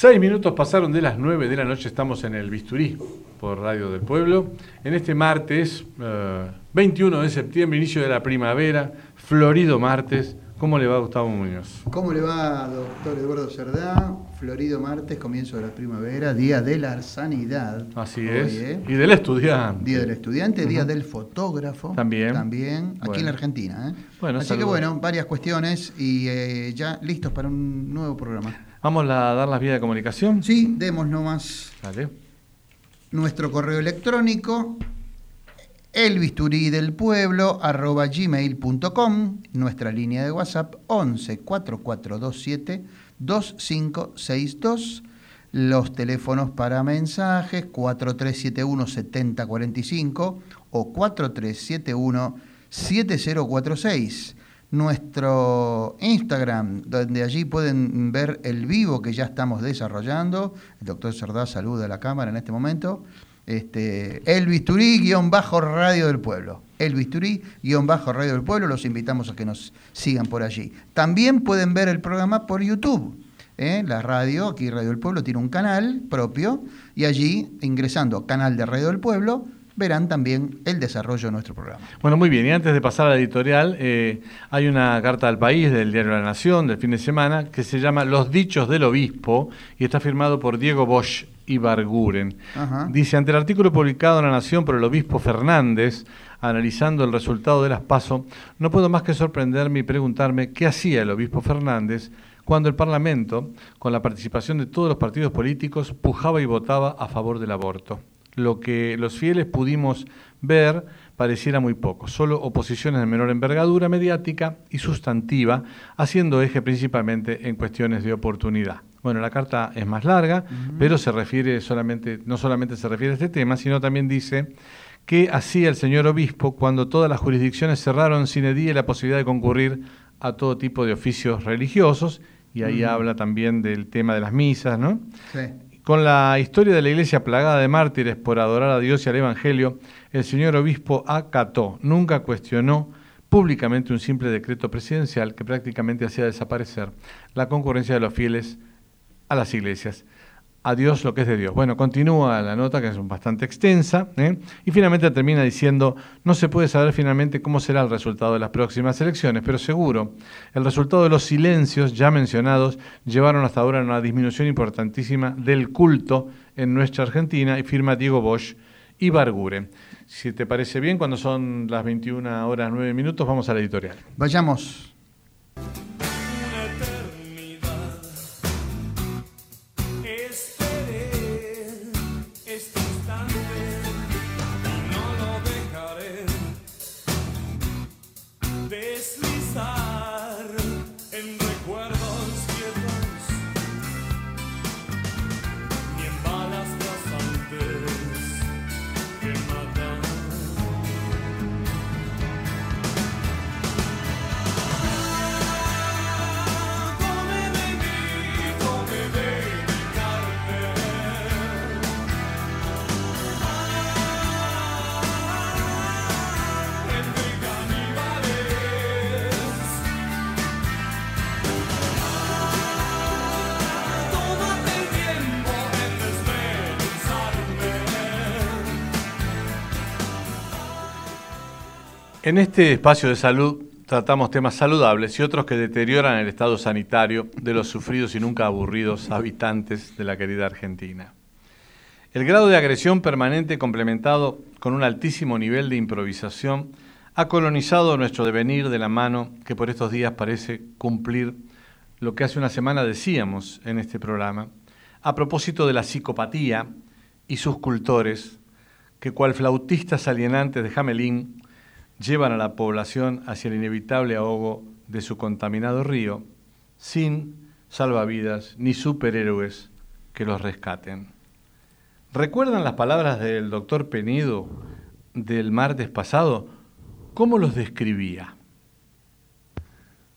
Seis minutos pasaron de las nueve de la noche, estamos en el Bisturí por Radio del Pueblo. En este martes, 21 eh, de septiembre, inicio de la primavera, florido martes. ¿Cómo le va Gustavo Muñoz? ¿Cómo le va, doctor Eduardo Cerdá? Florido martes, comienzo de la primavera, día de la sanidad. Así es. ¿eh? Y del estudiante. Día del estudiante, día del fotógrafo. También. También, aquí en la Argentina. ¿eh? Bueno, Así que bueno, varias cuestiones y ya listos para un nuevo programa. ¿Vamos a dar las vías de comunicación? Sí, demos nomás. Dale. Nuestro correo electrónico, elbisturí del pueblo, arroba gmail.com, nuestra línea de WhatsApp 11 4427 2562, los teléfonos para mensajes 4371 7045 o 4371 7046 nuestro Instagram, donde allí pueden ver el vivo que ya estamos desarrollando. El doctor Cerdá saluda a la cámara en este momento. Este, el bisturí-radio del pueblo. El bisturí-radio del pueblo. Los invitamos a que nos sigan por allí. También pueden ver el programa por YouTube. ¿eh? La radio, aquí Radio del Pueblo, tiene un canal propio y allí, ingresando Canal de Radio del Pueblo, verán también el desarrollo de nuestro programa. Bueno, muy bien. Y antes de pasar a la editorial, eh, hay una carta al país del diario La Nación del fin de semana que se llama Los Dichos del Obispo y está firmado por Diego Bosch y Barguren. Dice, ante el artículo publicado en La Nación por el obispo Fernández, analizando el resultado de las PASO, no puedo más que sorprenderme y preguntarme qué hacía el obispo Fernández cuando el Parlamento, con la participación de todos los partidos políticos, pujaba y votaba a favor del aborto lo que los fieles pudimos ver pareciera muy poco, solo oposiciones de menor envergadura mediática y sustantiva, haciendo eje principalmente en cuestiones de oportunidad. Bueno, la carta es más larga, pero se refiere solamente, no solamente se refiere a este tema, sino también dice que hacía el señor obispo cuando todas las jurisdicciones cerraron sin edie la posibilidad de concurrir a todo tipo de oficios religiosos, y ahí habla también del tema de las misas, ¿no? Sí. Con la historia de la iglesia plagada de mártires por adorar a Dios y al Evangelio, el señor obispo acató, nunca cuestionó públicamente un simple decreto presidencial que prácticamente hacía desaparecer la concurrencia de los fieles a las iglesias a Dios lo que es de Dios. Bueno, continúa la nota que es bastante extensa ¿eh? y finalmente termina diciendo, no se puede saber finalmente cómo será el resultado de las próximas elecciones, pero seguro, el resultado de los silencios ya mencionados llevaron hasta ahora a una disminución importantísima del culto en nuestra Argentina y firma Diego Bosch y Bargure. Si te parece bien, cuando son las 21 horas 9 minutos, vamos a la editorial. Vayamos. En este espacio de salud tratamos temas saludables y otros que deterioran el estado sanitario de los sufridos y nunca aburridos habitantes de la querida Argentina. El grado de agresión permanente complementado con un altísimo nivel de improvisación ha colonizado nuestro devenir de la mano que por estos días parece cumplir lo que hace una semana decíamos en este programa, a propósito de la psicopatía y sus cultores, que cual flautistas alienantes de Jamelín llevan a la población hacia el inevitable ahogo de su contaminado río, sin salvavidas ni superhéroes que los rescaten. ¿Recuerdan las palabras del doctor Penido del martes pasado? ¿Cómo los describía?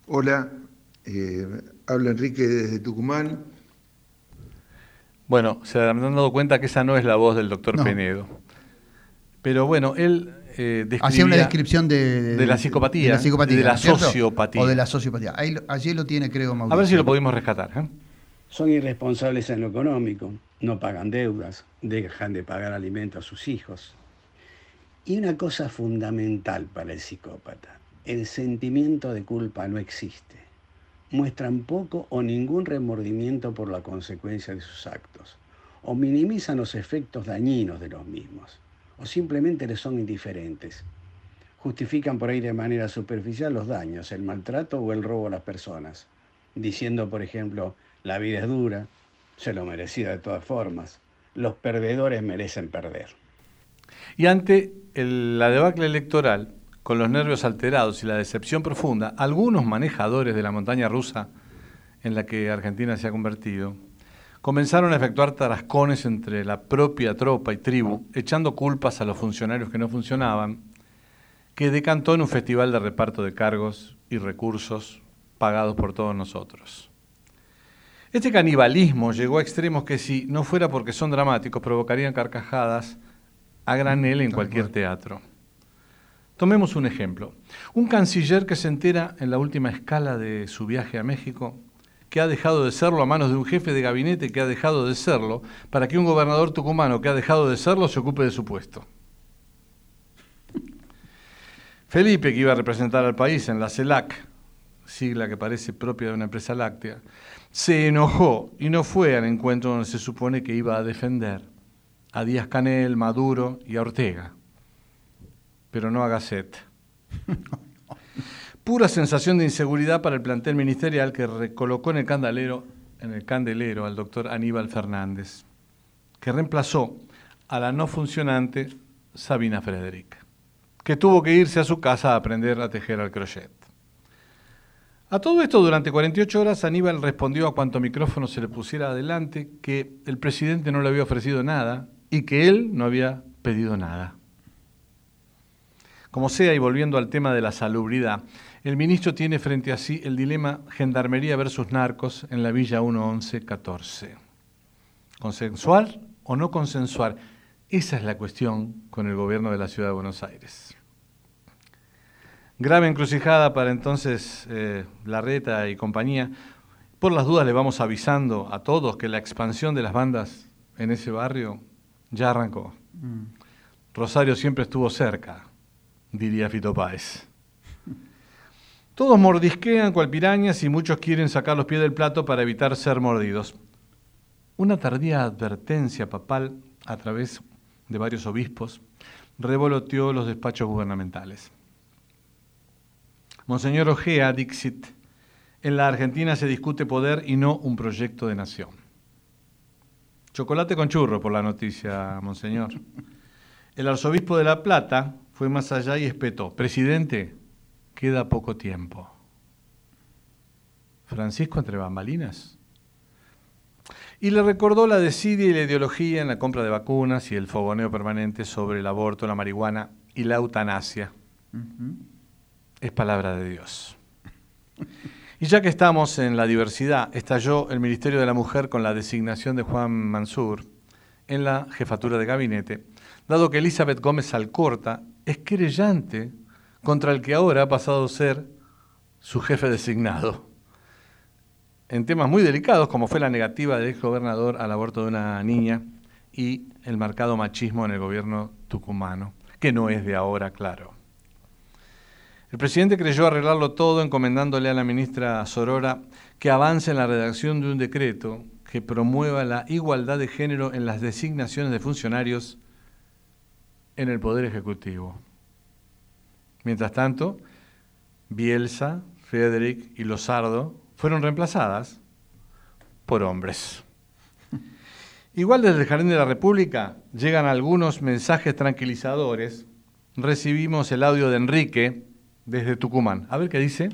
Hola, eh, habla Enrique desde Tucumán. Bueno, se han dado cuenta que esa no es la voz del doctor Penedo. Pero bueno, él eh, hacía una descripción de, de, la psicopatía, de la, psicopatía, de la sociopatía. O de la sociopatía. allí lo tiene, creo, Mauricio. A ver si lo podemos rescatar. ¿eh? Son irresponsables en lo económico, no pagan deudas, dejan de pagar alimentos a sus hijos. Y una cosa fundamental para el psicópata, el sentimiento de culpa no existe muestran poco o ningún remordimiento por la consecuencia de sus actos, o minimizan los efectos dañinos de los mismos, o simplemente les son indiferentes. Justifican por ahí de manera superficial los daños, el maltrato o el robo a las personas, diciendo, por ejemplo, la vida es dura, se lo merecía de todas formas, los perdedores merecen perder. Y ante la debacle electoral, con los nervios alterados y la decepción profunda, algunos manejadores de la montaña rusa en la que Argentina se ha convertido, comenzaron a efectuar tarascones entre la propia tropa y tribu, echando culpas a los funcionarios que no funcionaban, que decantó en un festival de reparto de cargos y recursos pagados por todos nosotros. Este canibalismo llegó a extremos que si no fuera porque son dramáticos provocarían carcajadas a granel en cualquier teatro. Tomemos un ejemplo. Un canciller que se entera en la última escala de su viaje a México que ha dejado de serlo a manos de un jefe de gabinete que ha dejado de serlo, para que un gobernador tucumano que ha dejado de serlo se ocupe de su puesto. Felipe, que iba a representar al país en la CELAC, sigla que parece propia de una empresa láctea, se enojó y no fue al encuentro donde se supone que iba a defender a Díaz Canel, Maduro y a Ortega pero no a Gasset. Pura sensación de inseguridad para el plantel ministerial que recolocó en el candelero, en el candelero al doctor Aníbal Fernández, que reemplazó a la no funcionante Sabina Frederick, que tuvo que irse a su casa a aprender a tejer al crochet. A todo esto, durante 48 horas, Aníbal respondió a cuanto micrófono se le pusiera adelante que el presidente no le había ofrecido nada y que él no había pedido nada. Como sea, y volviendo al tema de la salubridad, el ministro tiene frente a sí el dilema Gendarmería versus narcos en la Villa 11114. ¿Consensuar o no consensuar? Esa es la cuestión con el gobierno de la Ciudad de Buenos Aires. Grave encrucijada para entonces eh, Larreta y compañía. Por las dudas le vamos avisando a todos que la expansión de las bandas en ese barrio ya arrancó. Mm. Rosario siempre estuvo cerca, diría Fito Páez. Todos mordisquean cual pirañas y muchos quieren sacar los pies del plato para evitar ser mordidos. Una tardía advertencia papal a través de varios obispos revoloteó los despachos gubernamentales. Monseñor Ojea, Dixit, en la Argentina se discute poder y no un proyecto de nación. Chocolate con churro por la noticia, Monseñor. El arzobispo de La Plata, fue más allá y espetó, presidente, queda poco tiempo. Francisco entre bambalinas. Y le recordó la desidia y la ideología en la compra de vacunas y el fogoneo permanente sobre el aborto, la marihuana y la eutanasia. Es palabra de Dios. Y ya que estamos en la diversidad, estalló el Ministerio de la Mujer con la designación de Juan Mansur en la jefatura de gabinete, dado que Elizabeth Gómez Alcorta es querellante contra el que ahora ha pasado a ser su jefe designado. En temas muy delicados, como fue la negativa del exgobernador al aborto de una niña y el marcado machismo en el gobierno tucumano, que no es de ahora, claro. El presidente creyó arreglarlo todo encomendándole a la ministra Sorora que avance en la redacción de un decreto que promueva la igualdad de género en las designaciones de funcionarios en el Poder Ejecutivo. Mientras tanto, Bielsa, Frederick y Lozardo fueron reemplazadas por hombres. Igual desde el Jardín de la República llegan algunos mensajes tranquilizadores. Recibimos el audio de Enrique desde Tucumán. A ver qué dice.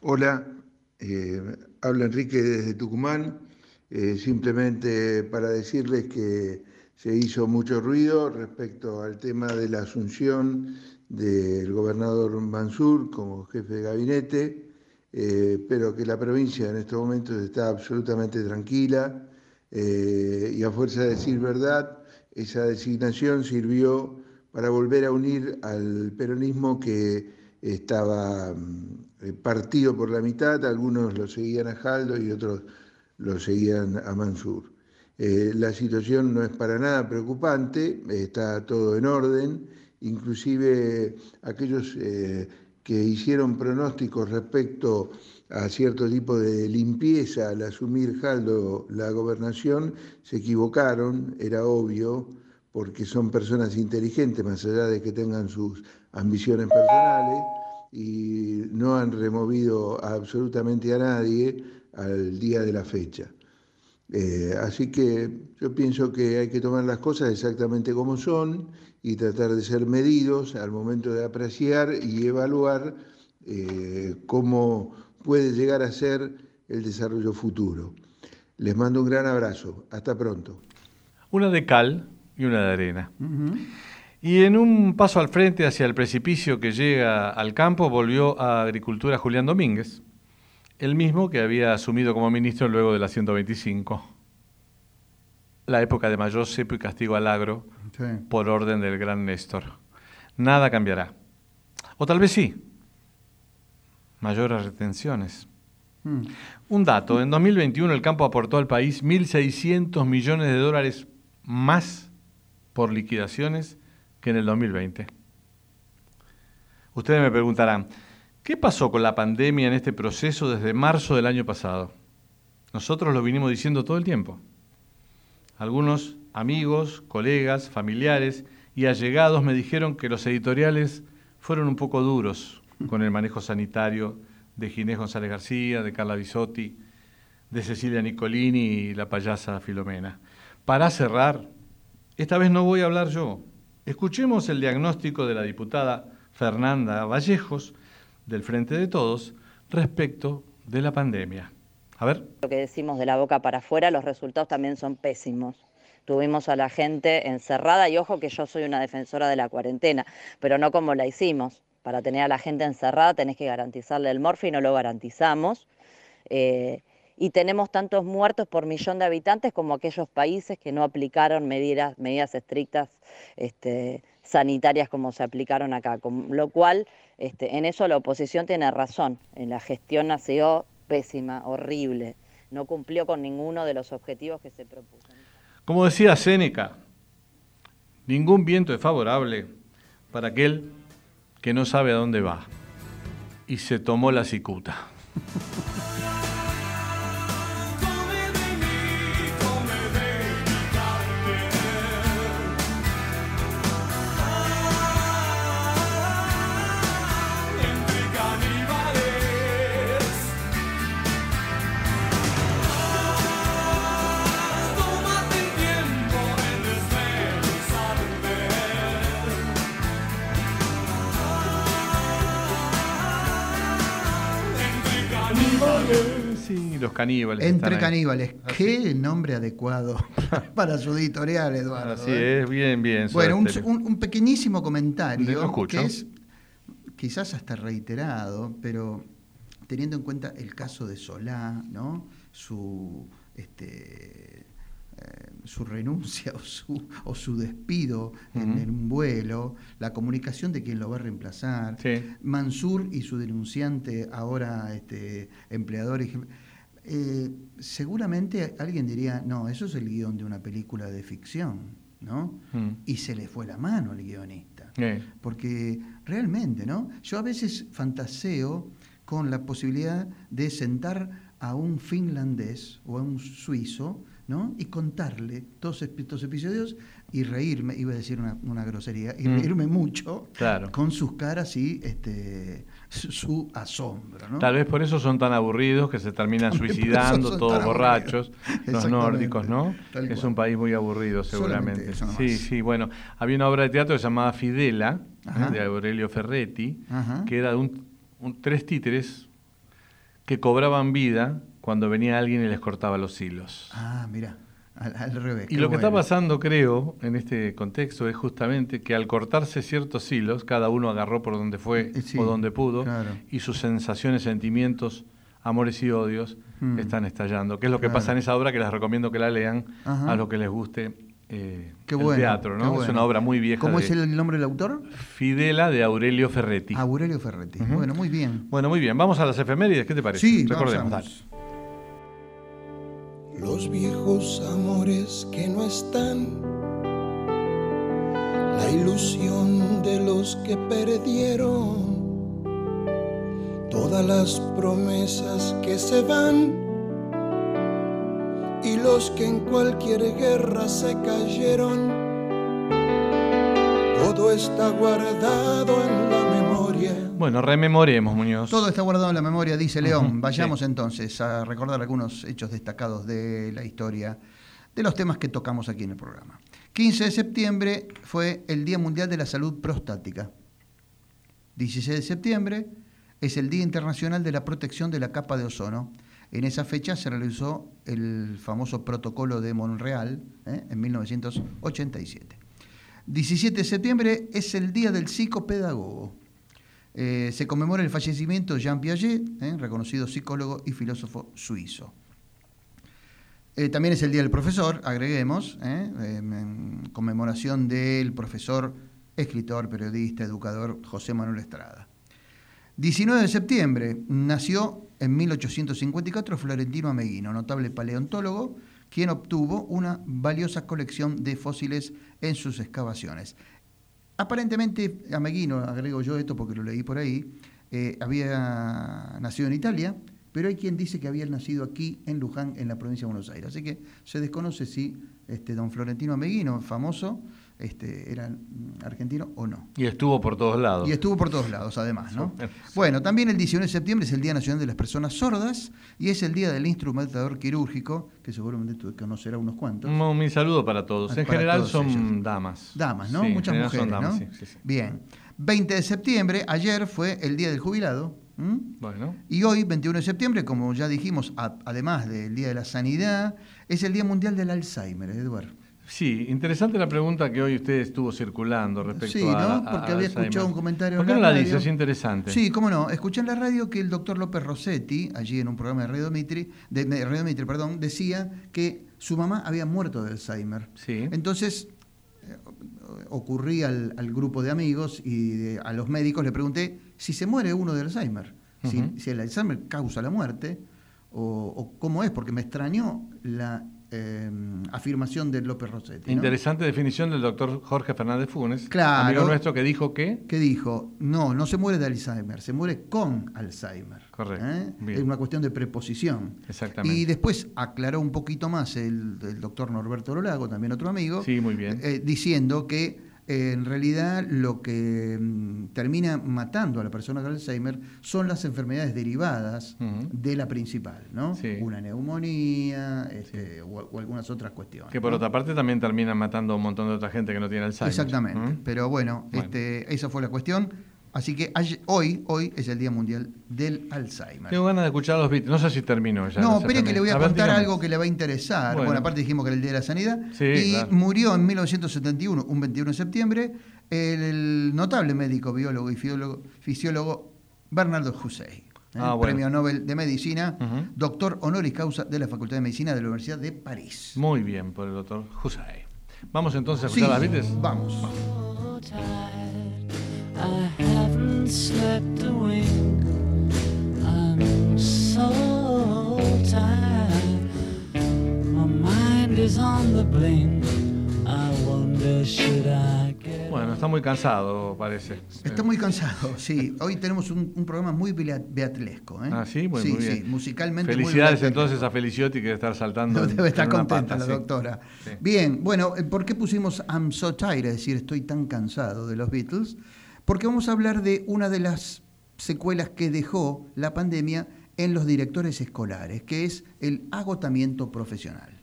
Hola, eh, habla Enrique desde Tucumán. Eh, simplemente para decirles que se hizo mucho ruido respecto al tema de la asunción del gobernador Mansur como jefe de gabinete, eh, pero que la provincia en estos momentos está absolutamente tranquila eh, y a fuerza de decir verdad, esa designación sirvió para volver a unir al peronismo que estaba mm, partido por la mitad, algunos lo seguían a Jaldo y otros lo seguían a Mansur. Eh, la situación no es para nada preocupante, está todo en orden, inclusive aquellos eh, que hicieron pronósticos respecto a cierto tipo de limpieza al asumir Jaldo la gobernación, se equivocaron, era obvio, porque son personas inteligentes, más allá de que tengan sus ambiciones personales, y no han removido absolutamente a nadie al día de la fecha. Eh, así que yo pienso que hay que tomar las cosas exactamente como son y tratar de ser medidos al momento de apreciar y evaluar eh, cómo puede llegar a ser el desarrollo futuro. Les mando un gran abrazo. Hasta pronto. Una de cal y una de arena. Y en un paso al frente hacia el precipicio que llega al campo volvió a Agricultura Julián Domínguez el mismo que había asumido como ministro luego de la 125, la época de mayor cepo y castigo al agro, por orden del gran Néstor. Nada cambiará. O tal vez sí, mayores retenciones. Hmm. Un dato, en 2021 el campo aportó al país 1.600 millones de dólares más por liquidaciones que en el 2020. Ustedes me preguntarán, ¿Qué pasó con la pandemia en este proceso desde marzo del año pasado? Nosotros lo vinimos diciendo todo el tiempo. Algunos amigos, colegas, familiares y allegados me dijeron que los editoriales fueron un poco duros con el manejo sanitario de Ginés González García, de Carla Bisotti, de Cecilia Nicolini y la payasa Filomena. Para cerrar, esta vez no voy a hablar yo. Escuchemos el diagnóstico de la diputada Fernanda Vallejos, del Frente de Todos respecto de la pandemia. Lo que decimos de la boca para afuera, los resultados también son pésimos. Tuvimos a la gente encerrada y ojo que yo soy una defensora de la cuarentena, pero no como la hicimos. Para tener a la gente encerrada tenés que garantizarle el morfi no lo garantizamos. Eh, y tenemos tantos muertos por millón de habitantes como aquellos países que no aplicaron medidas, estrictas este, sanitarias como se aplicaron acá, con lo cual este, en eso la oposición tiene razón, en la gestión nació pésima, horrible, no cumplió con ninguno de los objetivos que se propuso. Como decía Séneca, ningún viento es favorable para aquel que no sabe a dónde va. Y se tomó la cicuta. caníbales. Entre caníbales. Qué nombre adecuado para su editorial, Eduardo. Así ¿eh? es, bien, bien. Bueno, un, pequeñísimo comentario que es quizás hasta reiterado, pero teniendo en cuenta el caso de Solá, ¿no? Su este, eh, su renuncia o su, o su despido en, un vuelo, la comunicación de quien lo va a reemplazar, Mansur y su denunciante, ahora este, empleador. Eh, seguramente alguien diría, no, eso es el guion de una película de ficción, ¿no? Mm. Y se le fue la mano al guionista. Porque realmente, ¿no? Yo a veces fantaseo con la posibilidad de sentar a un finlandés o a un suizo, ¿no? Y contarle todos estos episodios y reírme, iba a decir una, grosería, y mm. reírme mucho con sus caras y este, su, asombro. ¿no? Tal vez por eso son tan aburridos que se terminan suicidando todos borrachos, los nórdicos, ¿no? es un país muy aburrido seguramente. Sí, sí, bueno, había una obra de teatro llamada Fidela, ¿eh? de Aurelio Ferretti, que era de un, tres títeres que cobraban vida cuando venía alguien y les cortaba los hilos. Ah, mira. Al, revés. Y lo que está pasando, creo, en este contexto es justamente que al cortarse ciertos hilos, cada uno agarró por donde fue eh, o donde pudo, y sus sensaciones, sentimientos, amores y odios hmm. están estallando. Que es lo que pasa en esa obra que les recomiendo que la lean a los que les guste eh, el teatro, ¿no? Es una obra muy vieja. ¿Cómo es el nombre del autor? Fidela de Aurelio Ferretti. Aurelio Ferretti. Bueno, muy bien. Bueno, muy bien. Vamos a las efemérides, ¿qué te parece? Sí, recordemos los viejos amores que no están, la ilusión de los que perdieron, todas las promesas que se van y los que en cualquier guerra se cayeron. Todo está guardado en la bueno, rememoremos, Muñoz. Todo está guardado en la memoria, dice León. Vayamos entonces a recordar algunos hechos destacados de la historia de los temas que tocamos aquí en el programa. 15 de septiembre fue el Día Mundial de la Salud Prostática. 16 de septiembre es el Día Internacional de la Protección de la Capa de Ozono. En esa fecha se realizó el famoso protocolo de Monreal ¿eh? en 1987. 17 de septiembre es el Día del Psicopedagogo. Eh, se conmemora el fallecimiento de Jean Piaget, eh, reconocido psicólogo y filósofo suizo. Eh, también es el Día del Profesor, agreguemos, en conmemoración del profesor, escritor, periodista, educador José Manuel Estrada. 19 de septiembre nació en 1854 Florentino Ameguino, notable paleontólogo, quien obtuvo una valiosa colección de fósiles en sus excavaciones. Aparentemente, Ameguino, agrego yo esto porque lo leí por ahí, eh, había nacido en Italia, pero hay quien dice que había nacido aquí en Luján, en la provincia de Buenos Aires. Así que se desconoce si este, don Florentino Ameguino, famoso, este, era argentino o no. Y estuvo por todos lados. Y estuvo por todos lados, además, ¿no? Bueno, también el 19 de septiembre es el Día Nacional de las Personas Sordas y es el Día del Instrumentador Quirúrgico, que seguramente tú conocerás unos cuantos. Un, mi saludo para todos. En general son damas. Damas, ¿no? Muchas mujeres, ¿no? Bien. 20 de septiembre, ayer fue el Día del Jubilado. Bueno. Y hoy, 21 de septiembre, como ya dijimos, además del Día de la Sanidad, es el Día Mundial del Alzheimer, Eduardo. Sí, interesante la pregunta que hoy usted estuvo circulando respecto sí, ¿no? Porque había escuchado un comentario. ¿Por qué no la, dice? Es interesante. Sí, cómo no. Escuché en la radio que el doctor López Rossetti, allí en un programa de Radio Mitri, de, Radio Mitri, perdón, decía que su mamá había muerto de Alzheimer. Sí. Entonces eh, ocurrí al, grupo de amigos y a los médicos le pregunté si se muere uno de Alzheimer, si, el Alzheimer causa la muerte o, o cómo es, porque me extrañó la Em, afirmación de López Rossetti. Interesante definición del doctor Jorge Fernández Funes, claro, amigo nuestro que dijo que... Que dijo, no, no se muere de Alzheimer, se muere con Alzheimer. Correcto. ¿eh? Es una cuestión de preposición. Exactamente. Y después aclaró un poquito más el, doctor Norberto Lolago, también otro amigo, sí, muy bien. Eh, diciendo que en realidad lo que mm, termina matando a la persona con Alzheimer son las enfermedades derivadas de la principal, ¿no? Una neumonía este, o, algunas otras cuestiones. Que por otra parte también terminan matando a un montón de otra gente que no tiene Alzheimer. Exactamente, pero bueno, Este, esa fue la cuestión. Así que hoy, hoy es el Día Mundial del Alzheimer. Tengo ganas de escuchar los Beatles. No sé si terminó ya. No, espere que le voy a, contar algo que le va a interesar. Bueno. aparte dijimos que era el Día de la Sanidad. Sí, y murió en 1971, un 21 de septiembre, el, notable médico, biólogo y fisiólogo, Bernardo Hussein. ¿eh? Ah, Premio Nobel de Medicina, doctor honoris causa de la Facultad de Medicina de la Universidad de París. Muy bien por el doctor Hussein. Vamos entonces a escuchar las Beatles. Vamos. I haven't slept a wink. I'm so tired. My mind is on the blink. I wonder should I get está muy cansado, parece. Está muy cansado, sí. Hoy tenemos un, un programa muy bea- beatlesco. ¿eh? Ah, sí, muy, sí, muy bien. sí, musicalmente muy Felicidades beatlesco. entonces a Feliciotti que debe estar saltando. en- Debe estar en una contenta pata, la sí. doctora. Sí. Bien, bueno, eh, ¿por qué pusimos I'm so tired? Es decir, estoy tan cansado de los Beatles. Porque vamos a hablar de una de las secuelas que dejó la pandemia en los directores escolares, que es el agotamiento profesional.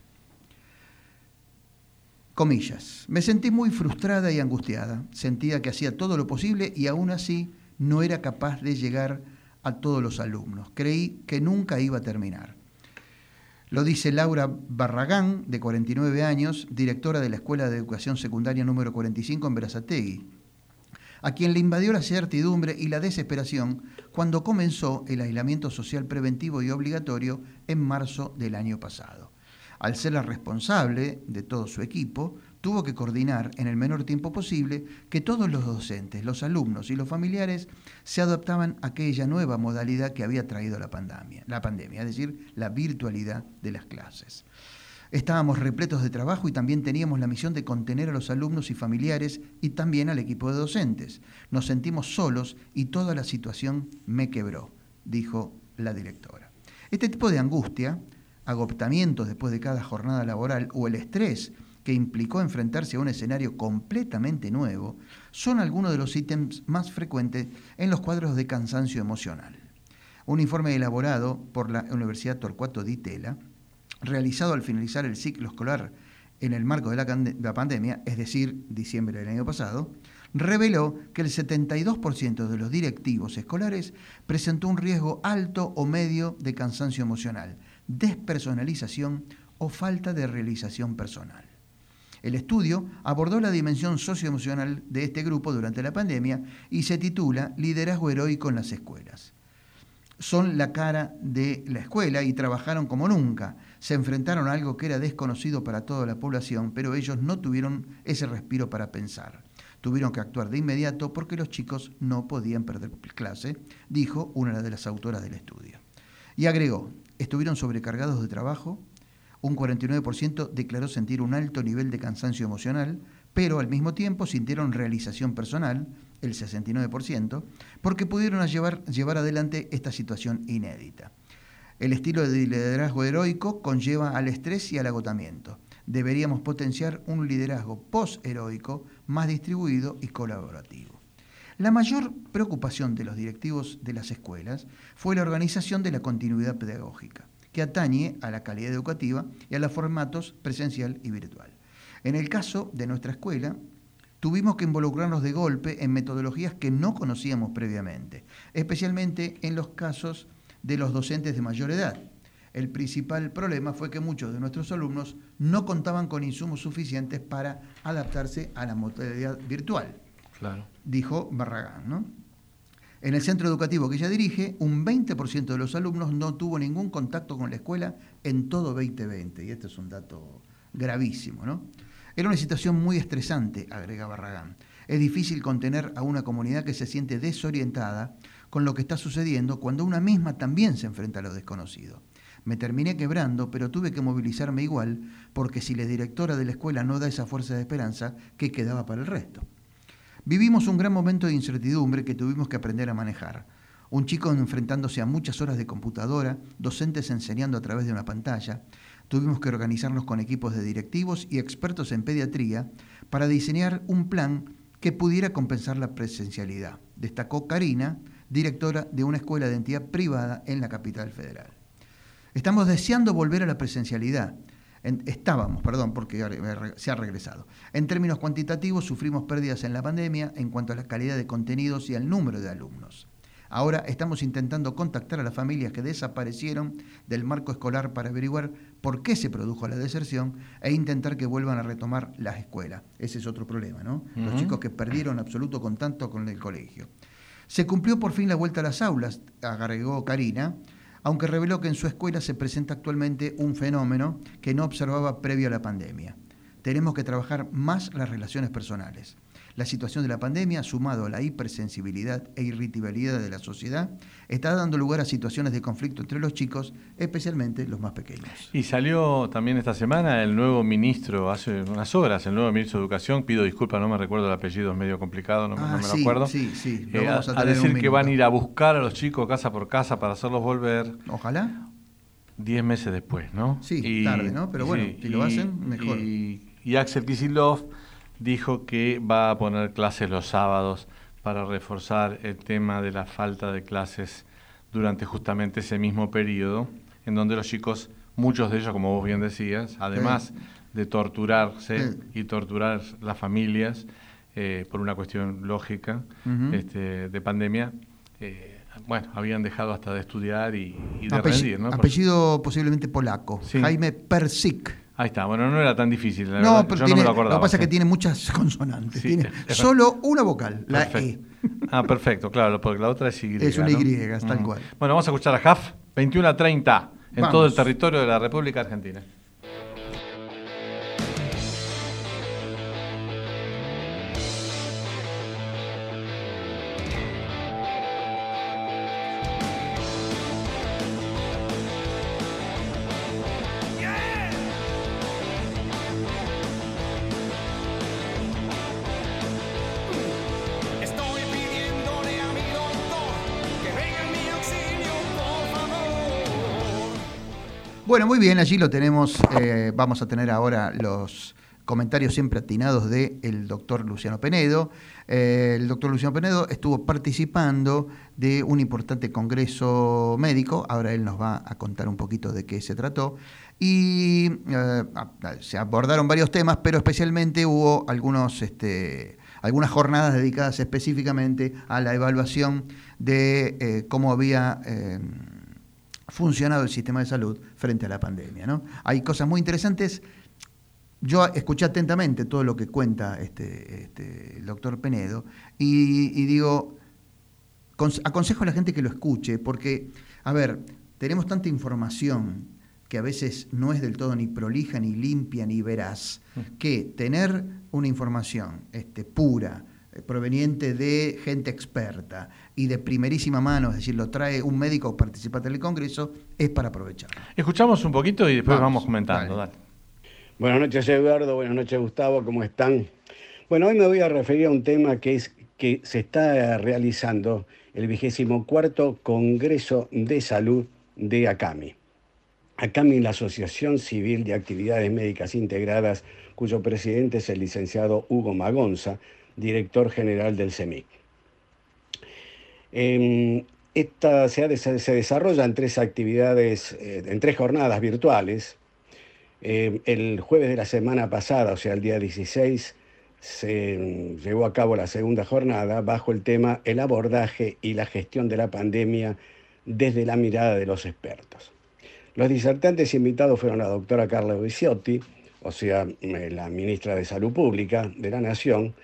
Comillas, me sentí muy frustrada y angustiada. Sentía que hacía todo lo posible y aún así no era capaz de llegar a todos los alumnos. Creí que nunca iba a terminar. Lo dice Laura Barragán, de 49 años, directora de la Escuela de Educación Secundaria número 45 en Berazategui, a quien le invadió la certidumbre y la desesperación cuando comenzó el aislamiento social preventivo y obligatorio en marzo del año pasado. Al ser la responsable de todo su equipo, tuvo que coordinar en el menor tiempo posible que todos los docentes, los alumnos y los familiares se adaptaban a aquella nueva modalidad que había traído la pandemia, la pandemia, es decir, la virtualidad de las clases. Estábamos repletos de trabajo y también teníamos la misión de contener a los alumnos y familiares y también al equipo de docentes. Nos sentimos solos y toda la situación me quebró, dijo la directora. Este tipo de angustia, agotamiento después de cada jornada laboral o el estrés que implicó enfrentarse a un escenario completamente nuevo, son algunos de los ítems más frecuentes en los cuadros de cansancio emocional. Un informe elaborado por la Universidad Torcuato Di Tella realizado al finalizar el ciclo escolar en el marco de la, pandemia, es decir, diciembre del año pasado, reveló que el 72% de los directivos escolares presentó un riesgo alto o medio de cansancio emocional, despersonalización o falta de realización personal. El estudio abordó la dimensión socioemocional de este grupo durante la pandemia y se titula Liderazgo heroico en las escuelas son la cara de la escuela y trabajaron como nunca. Se enfrentaron a algo que era desconocido para toda la población, pero ellos no tuvieron ese respiro para pensar. Tuvieron que actuar de inmediato porque los chicos no podían perder clase, dijo una de las autoras del estudio. Y agregó, estuvieron sobrecargados de trabajo, un 49% declaró sentir un alto nivel de cansancio emocional, pero al mismo tiempo sintieron realización personal, el 69%, porque pudieron llevar, llevar adelante esta situación inédita. El estilo de liderazgo heroico conlleva al estrés y al agotamiento. Deberíamos potenciar un liderazgo post-heroico más distribuido y colaborativo. La mayor preocupación de los directivos de las escuelas fue la organización de la continuidad pedagógica, que atañe a la calidad educativa y a los formatos presencial y virtual. En el caso de nuestra escuela, tuvimos que involucrarnos de golpe en metodologías que no conocíamos previamente, especialmente en los casos de los docentes de mayor edad. El principal problema fue que muchos de nuestros alumnos no contaban con insumos suficientes para adaptarse a la modalidad virtual, Claro. dijo Barragán. ¿no? En el centro educativo que ella dirige, un 20% de los alumnos no tuvo ningún contacto con la escuela en todo 2020, y este es un dato gravísimo. ¿no? Era una situación muy estresante, agrega Barragán. Es difícil contener a una comunidad que se siente desorientada con lo que está sucediendo cuando una misma también se enfrenta a lo desconocido. Me terminé quebrando, pero tuve que movilizarme igual, porque si la directora de la escuela no da esa fuerza de esperanza, ¿qué quedaba para el resto? Vivimos un gran momento de incertidumbre que tuvimos que aprender a manejar. Un chico enfrentándose a muchas horas de computadora, docentes enseñando a través de una pantalla. Tuvimos que organizarnos con equipos de directivos y expertos en pediatría para diseñar un plan que pudiera compensar la presencialidad, destacó Karina, directora de una escuela de entidad privada en la capital federal. Estamos deseando volver a la presencialidad. En- estábamos, perdón, porque se ha regresado. En términos cuantitativos, sufrimos pérdidas en la pandemia en cuanto a la calidad de contenidos y al número de alumnos. Ahora estamos intentando contactar a las familias que desaparecieron del marco escolar para averiguar por qué se produjo la deserción e intentar que vuelvan a retomar las escuelas. Ese es otro problema, ¿no? Los chicos que perdieron absoluto contacto con el colegio. Se cumplió por fin la vuelta a las aulas, agregó Karina, aunque reveló que en su escuela se presenta actualmente un fenómeno que no observaba previo a la pandemia. Tenemos que trabajar más las relaciones personales. La situación de la pandemia, sumado a la hipersensibilidad e irritabilidad de la sociedad, está dando lugar a situaciones de conflicto entre los chicos, especialmente los más pequeños. Y salió también esta semana el nuevo ministro, hace unas horas, el nuevo ministro de Educación, pido disculpas, no me recuerdo el apellido, es medio complicado, no, me- no Ah, me sí, lo acuerdo. sí, sí, lo Eh, vamos a decir que van a ir a buscar a los chicos casa por casa para hacerlos volver Ojalá. diez meses después, ¿no? Sí, tarde, ¿no? Pero bueno, si lo hacen, mejor. Y, y Axel Kicillof dijo que va a poner clases los sábados para reforzar el tema de la falta de clases durante justamente ese mismo periodo, en donde los chicos, muchos de ellos, como vos bien decías, además de torturarse y torturar las familias eh, por una cuestión lógica este, de pandemia, eh, bueno, habían dejado hasta de estudiar y, y de Apelli- rendir, apellido posiblemente polaco, Sí. Jaime Persik. Ahí está, bueno, no era tan difícil, la No, verdad, pero yo tiene, no me lo lo acordaba. que pasa es que tiene muchas consonantes. Sí, tiene solo una vocal, la Perfecto. E. Ah, perfecto, claro, porque la otra es Y. Es una ¿no? Y, tal cual. Bueno, vamos a escuchar a Jaf, 21 a 30, en Vamos. todo el territorio de la República Argentina. Bueno, muy bien, allí lo tenemos. eh, vamos a tener ahora los comentarios siempre atinados del doctor Luciano Penedo. Eh, el doctor Luciano Penedo estuvo participando de un importante congreso médico, ahora él nos va a contar un poquito de qué se trató, y eh, a- se abordaron varios temas, pero especialmente hubo algunos... Este, algunas jornadas dedicadas específicamente a la evaluación de cómo había funcionado el sistema de salud frente a la pandemia. ¿no? Hay cosas muy interesantes. Yo escuché atentamente todo lo que cuenta este, este, el doctor Penedo y, y digo, cons- aconsejo a la gente que lo escuche, porque, a ver, tenemos tanta información que a veces no es del todo ni prolija, ni limpia, ni veraz, que tener una información este, pura, eh, proveniente de gente experta y de primerísima mano, es decir, lo trae un médico participante del Congreso, es para aprovechar. Escuchamos un poquito y después Vamos, vamos, comentando. dale. dale. Buenas noches Eduardo, buenas noches Gustavo, ¿cómo están? Bueno, hoy me voy a referir a un tema que es que se está realizando el vigésimo cuarto Congreso de Salud de ACAMI. ACAMI es la Asociación Civil de Actividades Médicas Integradas, cuyo presidente es el licenciado Hugo Magonza, director general del CEMIC. Eh, esta se, desarrolla en tres actividades, eh, en tres jornadas virtuales. Eh, el jueves de la semana pasada, o sea, el día 16, se mm, llevó a cabo la segunda jornada bajo el tema El abordaje y la gestión de la pandemia desde la mirada de los expertos. Los disertantes invitados fueron la doctora Carla Viciotti, o sea, eh, la ministra de Salud Pública de la Nación,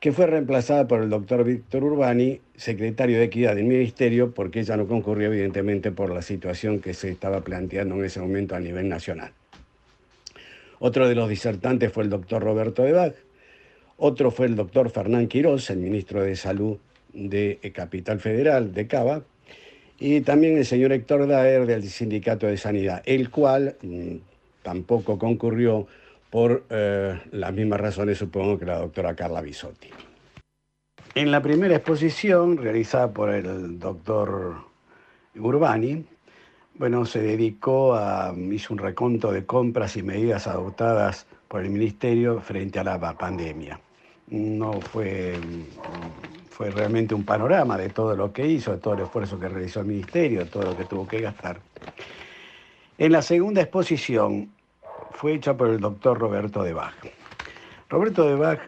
que fue reemplazada por el doctor Víctor Urbani, secretario de Equidad del Ministerio, porque ella no concurrió evidentemente por la situación que se estaba planteando en ese momento a nivel nacional. Otro de los disertantes fue el doctor Roberto Debag, otro fue el doctor Fernán Quirós, el ministro de Salud de eh, Capital Federal, de Cava, y también el señor Héctor Daer del Sindicato de Sanidad, el cual mm, tampoco concurrió por eh, las mismas razones, supongo, que la doctora Carla Bisotti. En la primera exposición, realizada por el doctor Urbani, bueno, se dedicó a, hizo un reconto de compras y medidas adoptadas por el Ministerio frente a la pa- pandemia. No fue, fue realmente un panorama de todo lo que hizo, de todo el esfuerzo que realizó el Ministerio, de todo lo que tuvo que gastar. En la segunda exposición fue hecha por el doctor Roberto de Bach. Roberto de Bach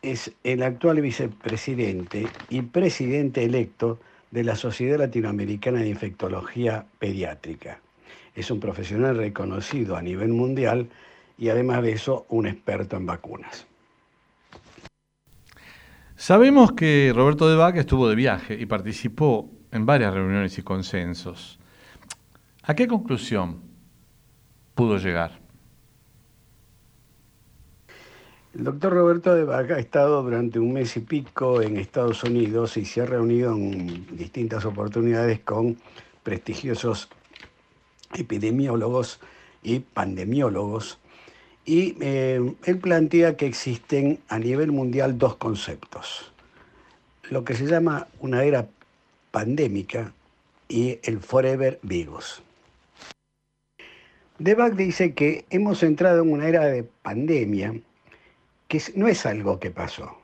es el actual vicepresidente y presidente electo de la Sociedad Latinoamericana de Infectología Pediátrica. Es un profesional reconocido a nivel mundial y además de eso un experto en vacunas. Sabemos que Roberto de Vaca estuvo de viaje y participó en varias reuniones y consensos. ¿A qué conclusión pudo llegar? El doctor Roberto de Vaca ha estado durante un mes y pico en Estados Unidos y se ha reunido en distintas oportunidades con prestigiosos epidemiólogos y pandemiólogos. Y eh, él plantea que existen a nivel mundial dos conceptos. Lo que se llama una era pandémica y el forever virus. Debac dice que hemos entrado en una era de pandemia que no es algo que pasó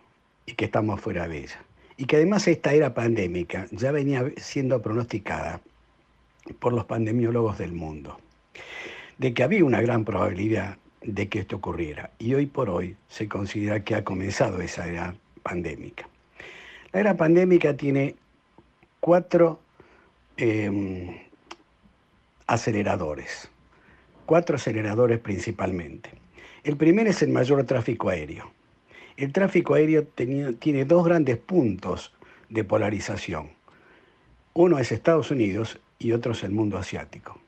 y que estamos fuera de ella. Y que además esta era pandémica ya venía siendo pronosticada por los pandemiólogos del mundo, de que había una gran probabilidad de que esto ocurriera. Y hoy por hoy se considera que ha comenzado esa era pandémica. La era pandémica tiene cuatro eh, aceleradores, cuatro aceleradores principalmente. El primero es el mayor tráfico aéreo. El tráfico aéreo tiene dos grandes puntos de polarización. Uno es Estados Unidos y otro es el mundo asiático.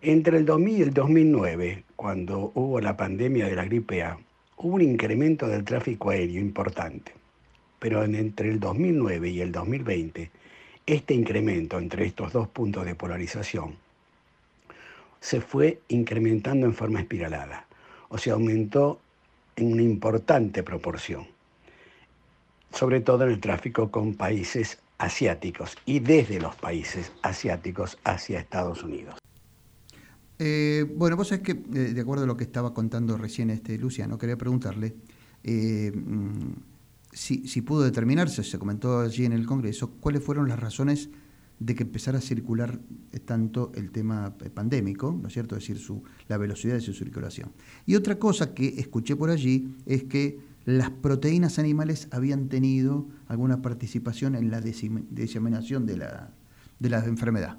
Entre el 2000 y el 2009, cuando hubo la pandemia de la gripe A, hubo un incremento del tráfico aéreo importante. Pero en- entre el 2009 y el 2020, este incremento entre estos dos puntos de polarización se fue incrementando en forma espiralada, o sea, aumentó en una importante proporción, sobre todo en el tráfico con países asiáticos y desde los países asiáticos hacia Estados Unidos. Eh, bueno, vos sabés que, eh, de acuerdo a lo que estaba contando recién este Luciano, quería preguntarle eh, mm, si, si pudo determinarse, se comentó allí en el Congreso, cuáles fueron las razones de que empezara a circular eh, tanto el tema eh, pandémico, ¿no es cierto? Es decir, su, la velocidad de su circulación. Y otra cosa que escuché por allí es que las proteínas animales habían tenido alguna participación en la diseminación de la, de la enfermedad.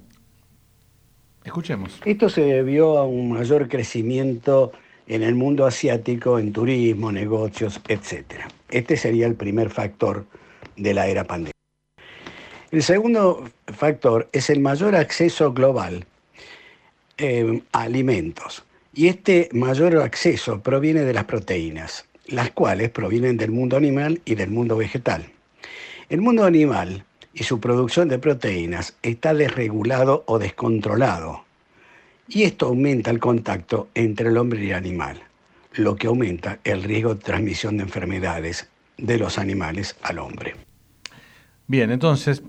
Escuchemos. Esto se debió a un mayor crecimiento en el mundo asiático, en turismo, negocios, etc. Este sería el primer factor de la era pandémica. El segundo factor es el mayor acceso global eh, a alimentos. Y este mayor acceso proviene de las proteínas, las cuales provienen del mundo animal y del mundo vegetal. El mundo animal y su producción de proteínas está desregulado o descontrolado. Y esto aumenta el contacto entre el hombre y el animal, lo que aumenta el riesgo de transmisión de enfermedades de los animales al hombre. Bien, entonces,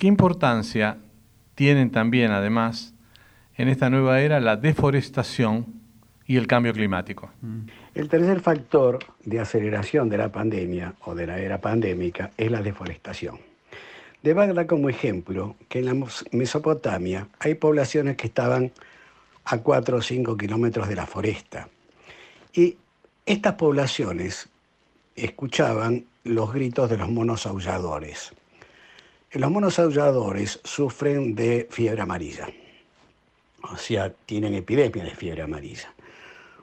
¿qué importancia tienen también, además, en esta nueva era la deforestación y el cambio climático? El tercer factor de aceleración de la pandemia o de la era pandémica es la deforestación. De da como ejemplo que en la Mesopotamia hay poblaciones que estaban a 4 o 5 kilómetros de la foresta. Y estas poblaciones escuchaban los gritos de los monos aulladores. Los monos aulladores sufren de fiebre amarilla, o sea, tienen epidemia de fiebre amarilla.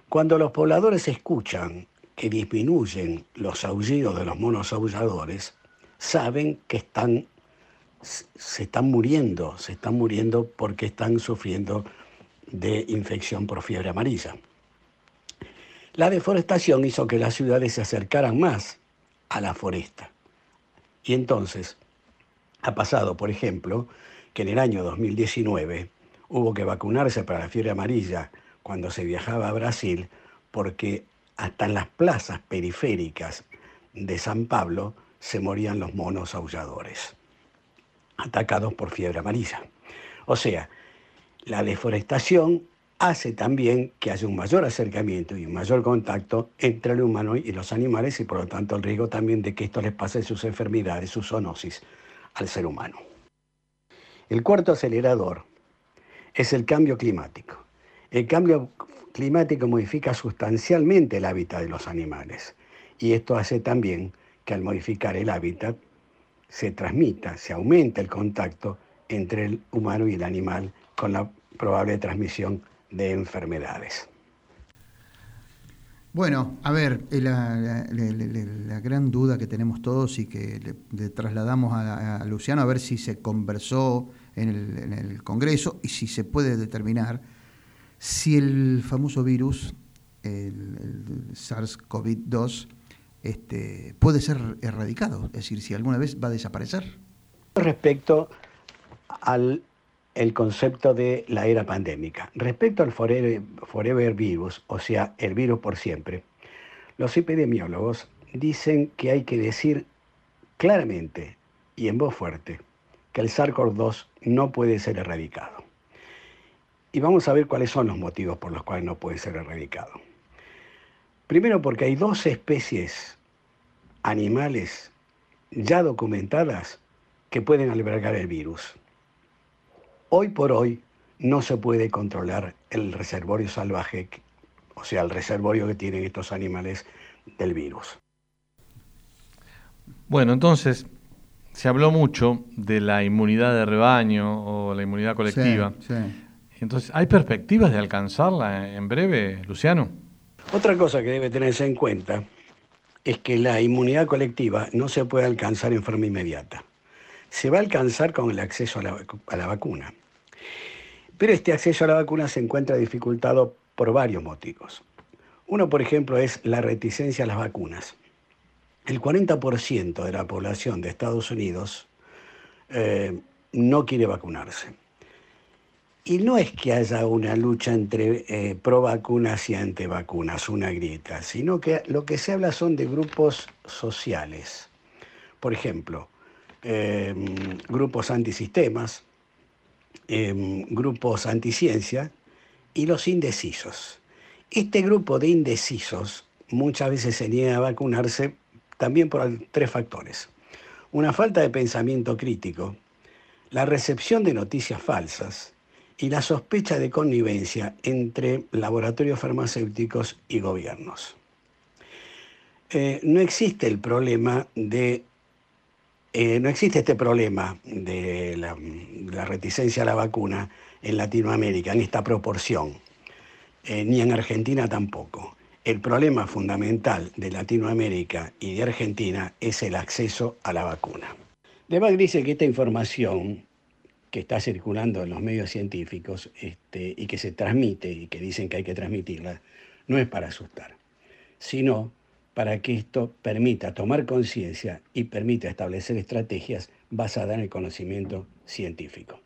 Cuando los pobladores escuchan que disminuyen los aullidos de los monos aulladores, saben que están, se están muriendo, se están muriendo porque están sufriendo de infección por fiebre amarilla. La deforestación hizo que las ciudades se acercaran más a la foresta. Y entonces ha pasado, por ejemplo, que en el año 2019 hubo que vacunarse para la fiebre amarilla cuando se viajaba a Brasil porque hasta en las plazas periféricas de San Pablo se morían los monos aulladores, atacados por fiebre amarilla. O sea, la deforestación hace también que haya un mayor acercamiento y un mayor contacto entre el humano y los animales y por lo tanto el riesgo también de que esto les pase sus enfermedades, su zoonosis al ser humano. El cuarto acelerador es el cambio climático. El cambio climático modifica sustancialmente el hábitat de los animales y esto hace también que al modificar el hábitat se transmita, se aumenta el contacto entre el humano y el animal con la probable transmisión de enfermedades. Bueno, a ver, la, gran duda que tenemos todos y que le, trasladamos a, Luciano a ver si se conversó en el, en el Congreso y si se puede determinar si el famoso virus, el, el SARS-CoV-2, este, puede ser erradicado, es decir, si alguna vez va a desaparecer. Respecto al el concepto de la era pandémica. Respecto al forever, forever virus, o sea, el virus por siempre, los epidemiólogos dicen que hay que decir claramente y en voz fuerte que el SARS-CoV-2 no puede ser erradicado. Y vamos a ver cuáles son los motivos por los cuales no puede ser erradicado. Primero porque hay dos especies animales ya documentadas que pueden albergar el virus. Hoy por hoy no se puede controlar el reservorio salvaje, o sea, el reservorio que tienen estos animales del virus. Bueno, entonces se habló mucho de la inmunidad de rebaño o la inmunidad colectiva. Sí, sí. Entonces, ¿hay perspectivas de alcanzarla en breve, Luciano? Otra cosa que debe tenerse en cuenta es que la inmunidad colectiva no se puede alcanzar en forma inmediata. Se va a alcanzar con el acceso a la, vacuna. Pero este acceso a la vacuna se encuentra dificultado por varios motivos. Uno, por ejemplo, es la reticencia a las vacunas. El 40% de la población de Estados Unidos eh, no quiere vacunarse. Y no es que haya una lucha entre eh, pro vacunas y antivacunas, una grieta, sino que lo que se habla son de grupos sociales. Por ejemplo, eh, grupos antisistemas, eh, grupos anticiencia y los indecisos. Este grupo de indecisos muchas veces se niega a vacunarse también por tres factores. Una falta de pensamiento crítico, la recepción de noticias falsas y la sospecha de connivencia entre laboratorios farmacéuticos y gobiernos. Eh, no existe el problema de eh, no existe este problema de la, reticencia a la vacuna en Latinoamérica en esta proporción, eh, ni en Argentina tampoco. El problema fundamental de Latinoamérica y de Argentina es el acceso a la vacuna. Debag dice que esta información que está circulando en los medios científicos este, y que se transmite y que dicen que hay que transmitirla, no es para asustar, sino para que esto permita tomar conciencia y permita establecer estrategias basadas en el conocimiento científico.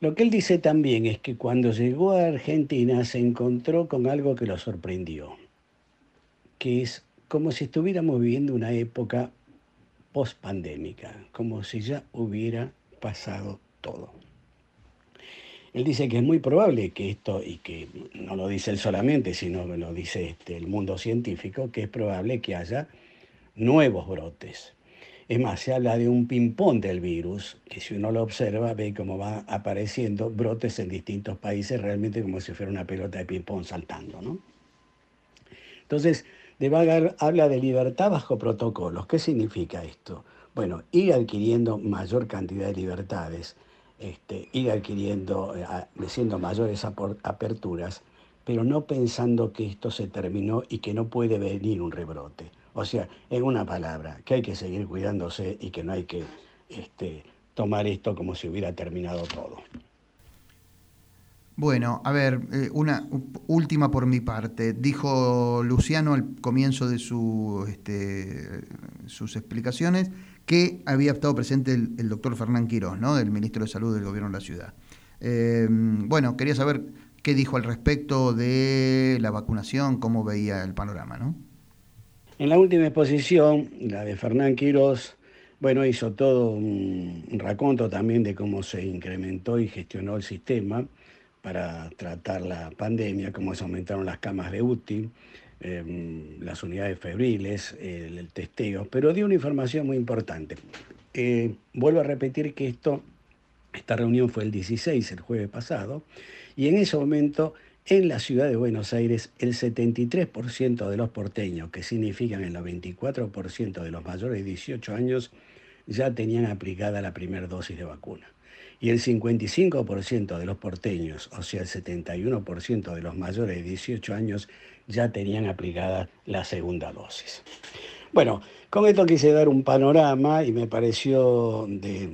Lo que él dice también es que cuando llegó a Argentina se encontró con algo que lo sorprendió, que es como si estuviéramos viviendo una época post-pandémica, como si ya hubiera pasado todo. Él dice que es muy probable que esto, y que no lo dice él solamente, sino que lo dice este, el mundo científico, que es probable que haya nuevos brotes. Es más, se habla de un ping-pong del virus, que si uno lo observa ve cómo va apareciendo brotes en distintos países, realmente como si fuera una pelota de ping-pong saltando. ¿no? Entonces, de Vagar habla de libertad bajo protocolos. ¿Qué significa esto? Bueno, ir adquiriendo mayor cantidad de libertades, este, ir adquiriendo, eh, siendo mayores aperturas, pero no pensando que esto se terminó y que no puede venir un rebrote. O sea, en una palabra, que hay que seguir cuidándose y que no hay que este, tomar esto como si hubiera terminado todo. Bueno, a ver, eh, una última por mi parte. Dijo Luciano al comienzo de este, sus explicaciones que había estado presente el, doctor Fernán Quirós, ¿no? del ministro de Salud del Gobierno de la Ciudad. Eh, bueno, quería saber qué dijo al respecto de la vacunación, cómo veía el panorama, ¿no? En la última exposición, la de Fernán Quirós, bueno, hizo todo un raconto también de cómo se incrementó y gestionó el sistema para tratar la pandemia, cómo se aumentaron las camas de UTI, eh, las unidades febriles, el, el, testeo, pero dio una información muy importante. Eh, vuelvo a repetir que esto, esta reunión fue el 16, el jueves pasado, y en ese momento en la ciudad de Buenos Aires el 73% de los porteños, que significan el 94% de los mayores de 18 años, ya tenían aplicada la primera dosis de vacuna. Y el 55% de los porteños, o sea, el 71% de los mayores de 18 años, ya tenían aplicada la segunda dosis. Bueno, con esto quise dar un panorama y me pareció de,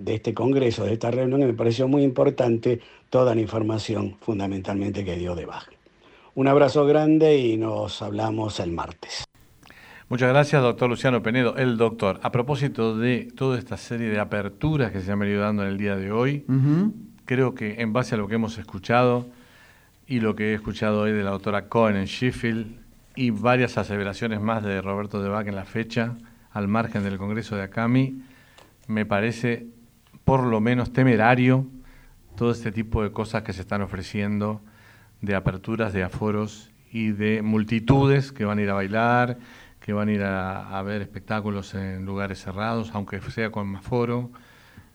de, este congreso, de esta reunión, me pareció muy importante toda la información fundamentalmente que dio de baja. Un abrazo grande y nos hablamos el martes. Muchas gracias, doctor Luciano Penedo, el doctor. A propósito de toda esta serie de aperturas que se han venido dando en el día de hoy, creo que en base a lo que hemos escuchado y lo que he escuchado hoy de la doctora Cohen en Sheffield y varias aseveraciones más de Roberto de Bac en la fecha, al margen del Congreso de Acami, me parece por lo menos temerario todo este tipo de cosas que se están ofreciendo de aperturas, de aforos y de multitudes que van a ir a bailar, que van a ir a, a ver espectáculos en lugares cerrados, aunque sea con aforo.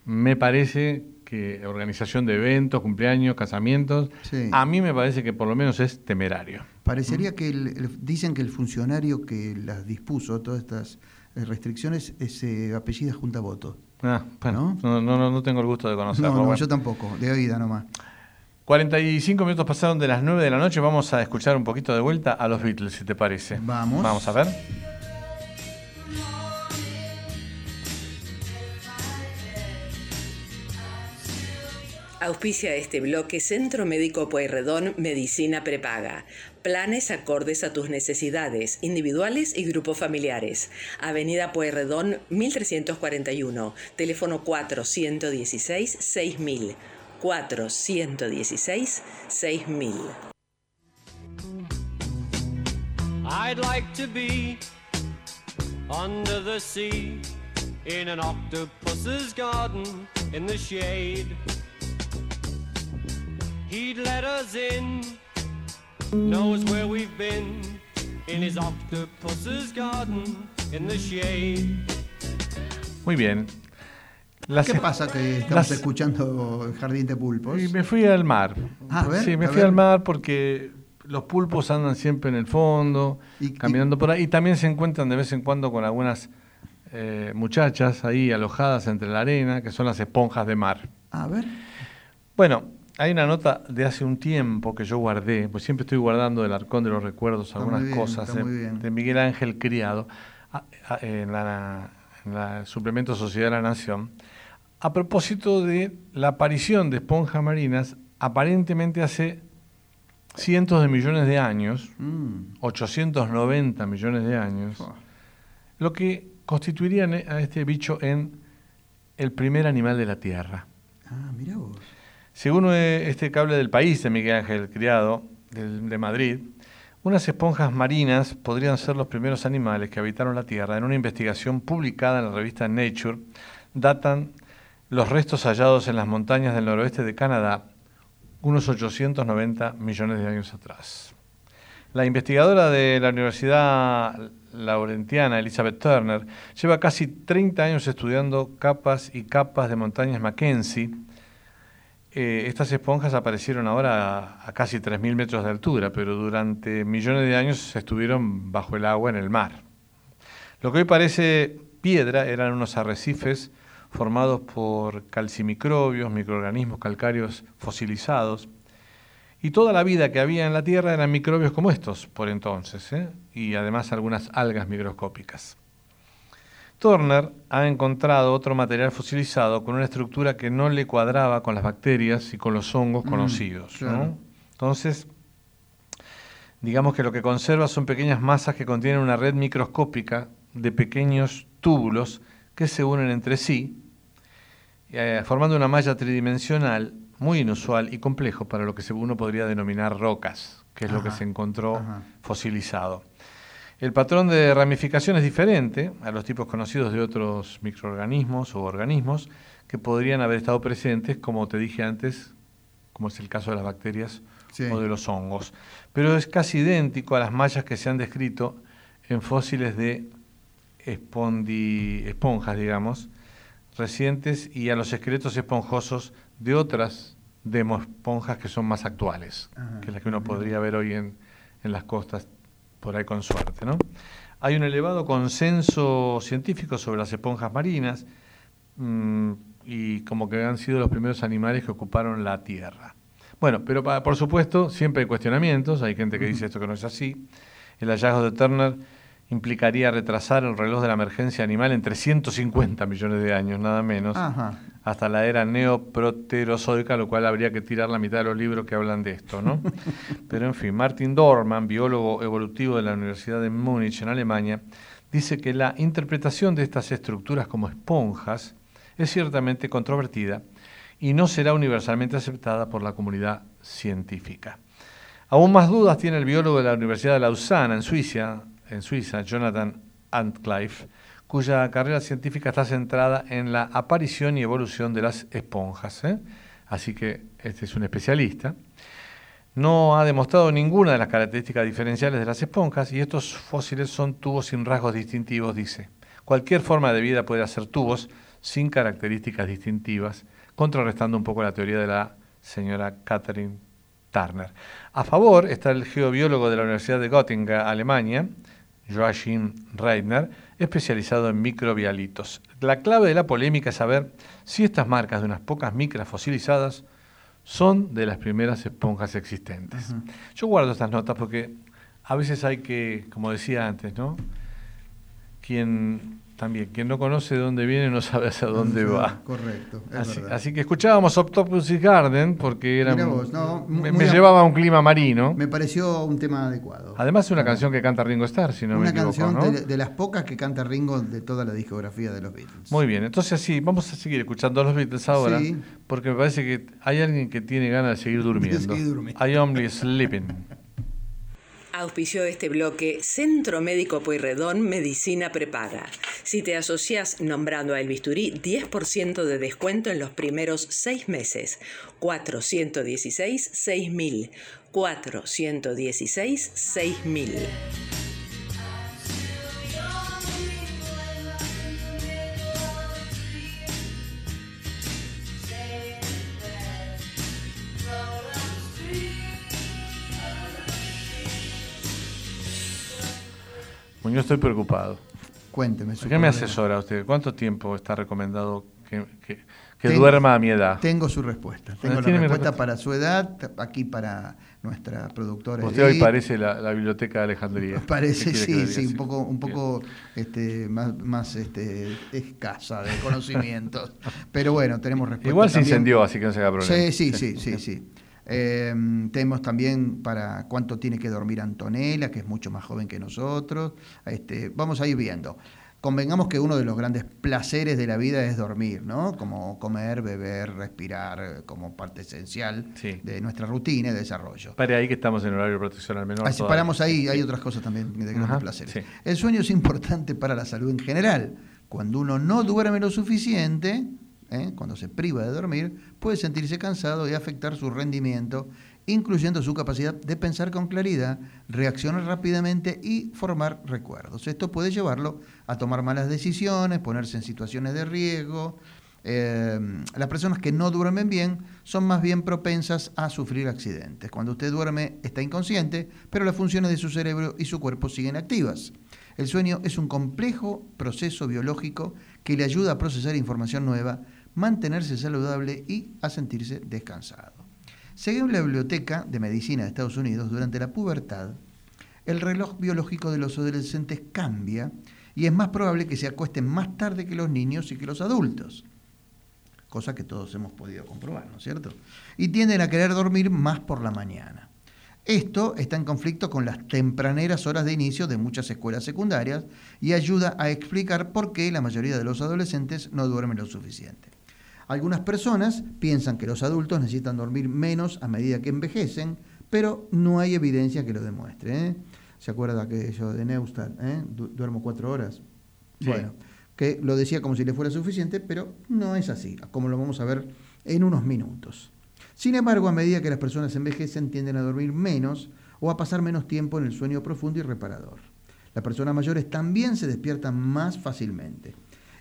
Me parece que organización de eventos, cumpleaños, casamientos, Sí. a mí me parece que por lo menos es temerario. Parecería que el- el- dicen que el funcionario que las dispuso, todas estas eh, restricciones, eh, se apellida Junta Voto. Ah, bueno, no, no, no, no tengo el gusto de conocerlo. No, no, bueno. yo tampoco, de oída nomás. 45 minutos pasaron de las 9 de la noche. Vamos a escuchar un poquito de vuelta a los Beatles, si te parece. Vamos. Vamos a ver. Auspicia este bloque Centro Médico Pueyrredón Medicina Prepaga. Planes acordes a tus necesidades, individuales y grupos familiares. Avenida Pueyrredón 1341, teléfono 416 6000. 416 6000. I'd like to be under the sea in an octopus's garden in the shade. He'd let us in, knows where we've been in his octopus's garden in the shade. Muy bien. ¿Qué pasa que estamos las- escuchando el Jardín de Pulpos? Y me fui al mar. Ah, a ver, sí, me a fui ver. al mar porque los pulpos andan siempre en el fondo, caminando por ahí. Y también se encuentran de vez en cuando con algunas eh, muchachas ahí alojadas entre la arena, que son las esponjas de mar. A ver. Bueno, hay una nota de hace un tiempo que yo guardé, pues siempre estoy guardando del arcón de los recuerdos algunas bien, cosas eh, de Miguel Ángel Criado en, la, en la suplemento Sociedad de la Nación, a propósito de la aparición de esponjas marinas aparentemente hace cientos de millones de años, Mm. 890 millones de años, lo que constituiría a este bicho en el primer animal de la Tierra. Ah, mira vos. Según eh, este cable del país de Miguel Ángel Criado, de Madrid, unas esponjas marinas podrían ser los primeros animales que habitaron la Tierra. En una investigación publicada en la revista Nature, datan los restos hallados en las montañas del noroeste de Canadá, unos 890 millones de años atrás. La investigadora de la Universidad Laurentiana, Elizabeth Turner, lleva casi 30 años estudiando capas y capas de montañas Mackenzie. Eh, estas esponjas aparecieron ahora a, a casi 3.000 metros de altura, pero durante millones de años estuvieron bajo el agua en el mar. Lo que hoy parece piedra eran unos arrecifes formados por calcimicrobios, microorganismos calcáreos fosilizados, y toda la vida que había en la Tierra eran microbios como estos por entonces, ¿eh? y además algunas algas microscópicas. Turner ha encontrado otro material fosilizado con una estructura que no le cuadraba con las bacterias y con los hongos Mm, conocidos. Entonces, digamos que lo que conserva son pequeñas masas que contienen una red microscópica de pequeños túbulos que se unen entre sí, eh, formando una malla tridimensional muy inusual y complejo para lo que uno podría denominar rocas, que es lo que se encontró ajá. fosilizado. El patrón de ramificación es diferente a los tipos conocidos de otros microorganismos o organismos que podrían haber estado presentes, como te dije antes, como es el caso de las bacterias Sí. o de los hongos. Pero es casi idéntico a las mallas que se han descrito en fósiles de espondi- esponjas, digamos, recientes y a los esqueletos esponjosos de otras demoesponjas que son más actuales, Ajá, que las que uno podría ver hoy en, en las costas, por ahí con suerte. ¿no? Hay un elevado consenso científico sobre las esponjas marinas mm, y como que han sido los primeros animales que ocuparon la Tierra. Bueno, pero por supuesto siempre hay cuestionamientos, hay gente que dice esto que no es así. El hallazgo de Turner implicaría retrasar el reloj de la emergencia animal en 350 millones de años, nada menos, Ajá. hasta la era neoproterozoica, lo cual habría que tirar la mitad de los libros que hablan de esto, ¿no? Pero en fin, Martin Dorman, biólogo evolutivo de la Universidad de Múnich, en Alemania, dice que la interpretación de estas estructuras como esponjas es ciertamente controvertida y no será universalmente aceptada por la comunidad científica. Aún más dudas tiene el biólogo de la Universidad de Lausana, en Suiza, en Suiza, Jonathan Antcliffe, cuya carrera científica está centrada en la aparición y evolución de las esponjas. ¿eh? Así que este es un especialista. No ha demostrado ninguna de las características diferenciales de las esponjas y estos fósiles son tubos sin rasgos distintivos, dice. Cualquier forma de vida puede hacer tubos sin características distintivas, contrarrestando un poco la teoría de la señora Catherine Turner. A favor está el geobiólogo de la Universidad de Göttingen, Alemania, Joachim Reitner, especializado en microbialitos. La clave de la polémica es saber si estas marcas de unas pocas micras fosilizadas son de las primeras esponjas existentes. Yo guardo estas notas porque a veces hay que, como decía antes, ¿no? Quien también, quien no conoce de dónde viene no sabe hacia dónde va. Correcto, es Así, que escuchábamos Octopus Garden porque era, Mirá vos, no, me, me llevaba a un clima marino. Me pareció un tema adecuado. Además es una canción que canta Ringo Starr, si no me Una equivoco, canción ¿no? de, de las pocas que canta Ringo de toda la discografía de los Beatles. Muy bien, entonces sí, vamos a seguir escuchando a los Beatles ahora, Sí. porque me parece que hay alguien que tiene ganas de seguir durmiendo. seguir durmiendo. I only sleeping. Auspició este bloque Centro Médico Pueyrredón Medicina Prepaga. Si te asocias nombrando a El Bisturí, 10% de descuento en los primeros seis meses. 416-6000. 416-6000. Yo estoy preocupado. Cuénteme. su ¿Por qué me asesora usted? ¿Cuánto tiempo está recomendado que, que- que Tengo- duerma a mi edad? Tengo su respuesta. Tengo la ¿Tiene mi respuesta respuesta? para su edad, aquí para nuestra productora. Usted hoy parece la, la biblioteca de Alejandría. Parece, ¿Qué quiere que le sí, sí, un poco, un poco este, más, más este, escasa de conocimientos. Pero bueno, tenemos respuesta. Igual se incendió, así que no se haga problema. Sí, sí, sí, sí, sí. Eh, tenemos también para cuánto tiene que dormir Antonella, que es mucho más joven que nosotros. Este, vamos a ir viendo. Convengamos que uno de los grandes placeres de la vida es dormir, ¿no? Como comer, beber, respirar, eh, como parte esencial de nuestra rutina y desarrollo. Pare ahí que estamos en horario de protección al menor. Ah, si todavía. paramos ahí, hay otras cosas también de grandes Ajá, placeres. sí. El sueño es importante para la salud en general. Cuando uno no duerme lo suficiente, ¿eh? cuando se priva de dormir, puede sentirse cansado y afectar su rendimiento, incluyendo su capacidad de pensar con claridad, reaccionar rápidamente y formar recuerdos. Esto puede llevarlo a tomar malas decisiones, ponerse en situaciones de riesgo. Eh, las personas que no duermen bien son más bien propensas a sufrir accidentes. Cuando usted duerme está inconsciente, pero las funciones de su cerebro y su cuerpo siguen activas. El sueño es un complejo proceso biológico que le ayuda a procesar información nueva, mantenerse saludable y a sentirse descansado. Según la Biblioteca de Medicina de Estados Unidos, durante la pubertad, el reloj biológico de los adolescentes cambia y es más probable que se acuesten más tarde que los niños y que los adultos, cosa que todos hemos podido comprobar, ¿no es cierto? Y tienden a querer dormir más por la mañana. Esto está en conflicto con las tempraneras horas de inicio de muchas escuelas secundarias y ayuda a explicar por qué la mayoría de los adolescentes no duermen lo suficiente. Algunas personas piensan que los adultos necesitan dormir menos a medida que envejecen, pero no hay evidencia que lo demuestre. ¿eh? ¿Se acuerda aquello de Neustadt? eh? Du- duermo cuatro horas. Sí. Bueno, que lo decía como si le fuera suficiente, pero no es así, como lo vamos a ver en unos minutos. Sin embargo, a medida que las personas envejecen, tienden a dormir menos o a pasar menos tiempo en el sueño profundo y reparador. Las personas mayores también se despiertan más fácilmente.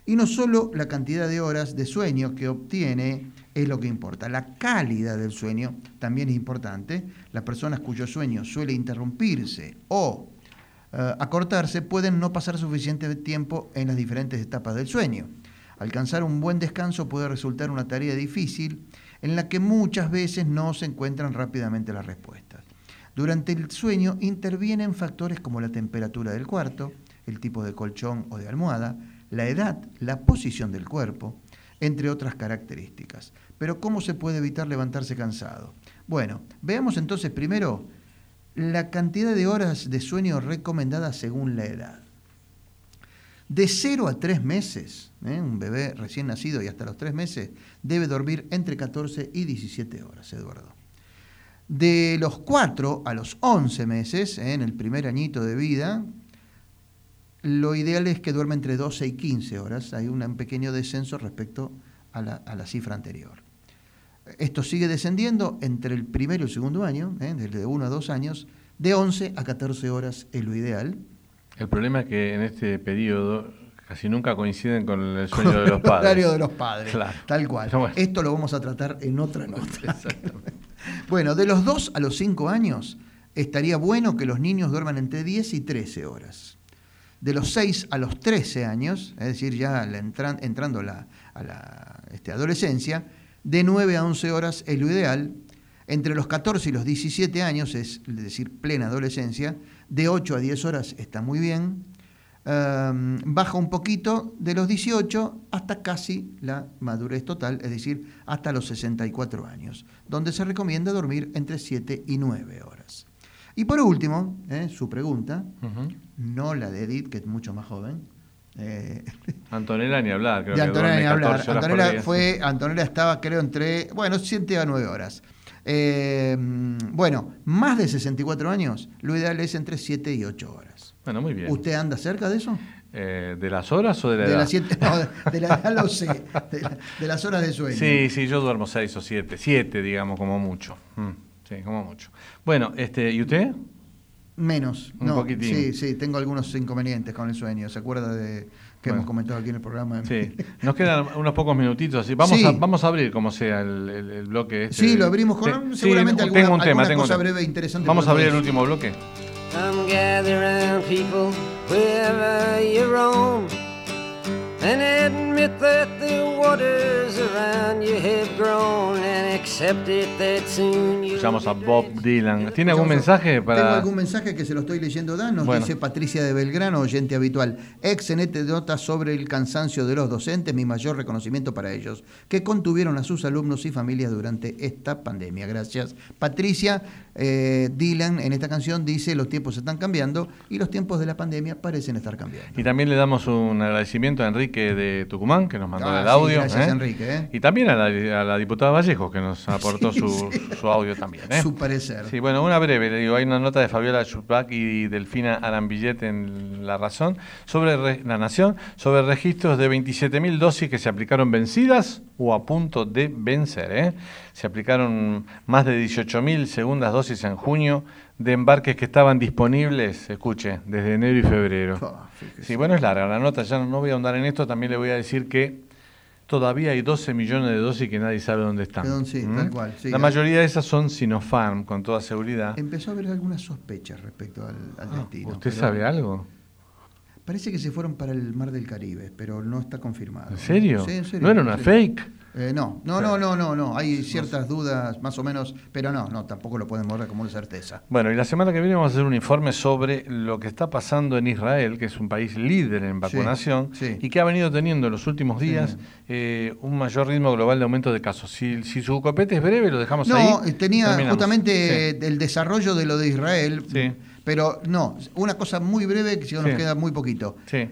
Y no solo la cantidad de horas de sueño que obtiene es lo que importa, la calidad del sueño también es importante. Las personas cuyo sueño suele interrumpirse o eh, acortarse pueden no pasar suficiente tiempo en las diferentes etapas del sueño. Alcanzar un buen descanso puede resultar una tarea difícil en la que muchas veces no se encuentran rápidamente las respuestas. Durante el sueño intervienen factores como la temperatura del cuarto, el tipo de colchón o de almohada, la edad, la posición del cuerpo, entre otras características. Pero ¿cómo se puede evitar levantarse cansado? Bueno, veamos entonces primero la cantidad de horas de sueño recomendadas según la edad. De 0 a 3 meses, ¿eh? un bebé recién nacido y hasta los 3 meses, debe dormir entre 14 y 17 horas, Eduardo. De los 4 a los 11 meses, ¿eh? en el primer añito de vida, lo ideal es que duerma entre 12 y 15 horas. Hay un pequeño descenso respecto a la, a la cifra anterior. Esto sigue descendiendo entre el primero y el segundo año, ¿eh? desde 1 a 2 años, de 11 a 14 horas es lo ideal. El problema es que en este periodo casi nunca coinciden con el sueño Con de los el padres. horario de los padres, Claro. tal cual. Bueno. Esto lo vamos a tratar en otra nota. bueno, de los 2 a los 5 años estaría bueno que los niños duerman entre 10 y 13 horas. De los 6 a los 13 años, es decir, ya entran- entrando la- a la este, adolescencia, de 9 a 11 horas es lo ideal. Entre los 14 y los 17 años, es decir, plena adolescencia, de 8 a 10 horas está muy bien. Um, baja un poquito de los 18 hasta casi la madurez total, es decir, hasta los 64 años, donde se recomienda dormir entre 7 y 9 horas. Y por último, eh, su pregunta, Ujú. No la de Edith, que es mucho más joven. eh, Antonella ni hablar, creo de que Antonella duerme ni hablar. 14 horas por Antonella, fue, Antonella estaba, creo, entre, bueno, 7 a 9 horas. Eh, bueno, más de 64 años, lo ideal es entre 7 y 8 horas. Bueno, muy bien. ¿Usted anda cerca de eso? Eh, ¿De las horas o de la De edad? las, siete, no, de la edad lo sé, de, la- de las horas de sueño. Sí, sí, yo duermo seis o siete, siete, digamos, como mucho. Mm, sí, como mucho. Bueno, este, ¿y usted? Menos. Un no, poquitín. Sí, sí, tengo algunos inconvenientes con el sueño. ¿Se acuerda de que Bueno. hemos comentado aquí en el programa? Sí, nos quedan unos pocos minutitos, así vamos, Sí. a, vamos a abrir como sea el, el- el bloque este. Sí, de- lo abrimos con Sí, sí, seguramente tengo alguna, un tema, alguna tengo un cosa tema. breve e interesante. Vamos a abrir el último bloque. Come gather round people wherever you roam and admit that the waters around you have grown and accept it that soon you Escuchamos a Bob Dylan. ¿Tiene algún mensaje Tengo para...? algún mensaje que se lo estoy leyendo, Dan. Nos Bueno. dice Patricia de Belgrano, oyente habitual. Excelente nota sobre el cansancio de los docentes, mi mayor reconocimiento para ellos, que contuvieron a sus alumnos y familias durante esta pandemia. Gracias. Patricia, eh, Dylan en esta canción dice, los tiempos están cambiando y los tiempos de la pandemia parecen estar cambiando. Y también le damos un agradecimiento a Enrique de Tucumán, que nos mandó Ah, el sí, audio. gracias, ¿eh? Enrique, ¿eh? Y también a la, a la diputada Vallejo, que nos aportó Sí, su, sí. su audio también. ¿eh? Su parecer. Sí, bueno, una breve, le digo, hay una nota de Fabiola Chupac y Delfina Arambillet en La Razón, sobre re- La Nación, sobre registros de 27.000 dosis que se aplicaron vencidas o a punto de vencer. ¿eh? Se aplicaron más de 18.000 segundas dosis en junio de embarques que estaban disponibles, escuche, desde enero y febrero. Ah. Sí, bueno, es larga la nota, ya no, voy a ahondar en esto, también le voy a decir que todavía hay 12 millones de dosis que nadie sabe dónde están. Sí, ¿Mm? tal cual, sí. la mayoría de esas son Sinopharm, con toda seguridad. Empezó a haber algunas sospechas respecto al, al destino. Ah, ¿Usted pero sabe algo? Parece que se fueron para el mar del Caribe, pero no está confirmado. ¿En serio? Sí, en serio. ¿No era una fake? Eh, no, no, no, no, no, no. Hay ciertas dudas, más o menos, pero no, no, tampoco lo podemos dar como una certeza. Bueno, y la semana que viene vamos a hacer un informe sobre lo que está pasando en Israel, que es un país líder en vacunación sí. y que ha venido teniendo en los últimos Sí. días eh, un mayor ritmo global de aumento de casos. Si, si su copete es breve, lo dejamos ahí. No, tenía terminamos. justamente el desarrollo de lo de Israel, pero no, una cosa muy breve que si no nos queda muy poquito. Sí.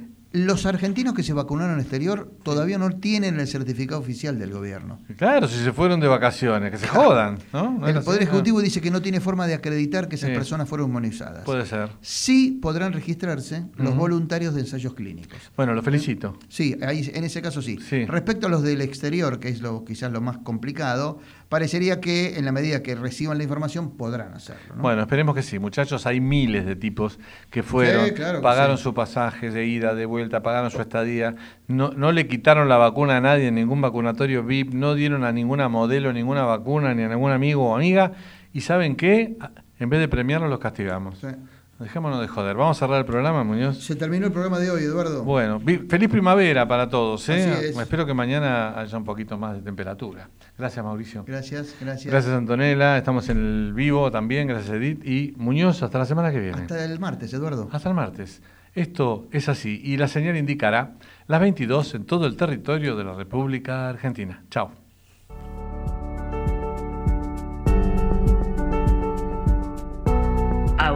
Los argentinos que se vacunaron en el exterior todavía no tienen el certificado oficial del gobierno. Claro, si se fueron de vacaciones, que se jodan, ¿no? ¿No es El? Poder Ejecutivo dice que no tiene forma de acreditar que esas Sí. personas fueron inmunizadas. Puede ser. Sí podrán registrarse los voluntarios de ensayos clínicos. Bueno, lo felicito. Sí, ahí, en ese caso sí. Sí. Respecto a los del exterior, que es lo quizás lo más complicado, parecería que en la medida que reciban la información podrán hacerlo. ¿no? Bueno, esperemos que sí. Muchachos, hay miles de tipos que fueron, Sí, claro que pagaron sí. su pasaje de ida, de vuelta, pagaron su estadía, no, no le quitaron la vacuna a nadie en ningún vacunatorio VIP, no dieron a ninguna modelo ninguna vacuna, ni a ningún amigo o amiga, y ¿saben qué? En vez de premiarlos, los castigamos. Sí. Dejémonos de joder. Vamos a cerrar el programa, Muñoz. Se terminó el programa de hoy, Eduardo. Bueno, feliz primavera para todos. ¿eh? Así es. Espero que mañana haya un poquito más de temperatura. Gracias, Mauricio. Gracias, gracias. Gracias, Antonella. Estamos en el vivo también. Gracias, Edith. Y Muñoz, hasta la semana que viene. Hasta el martes, Eduardo. Hasta el martes. Esto es así y la señal indicará las 22 en todo el territorio de la República Argentina. Chao.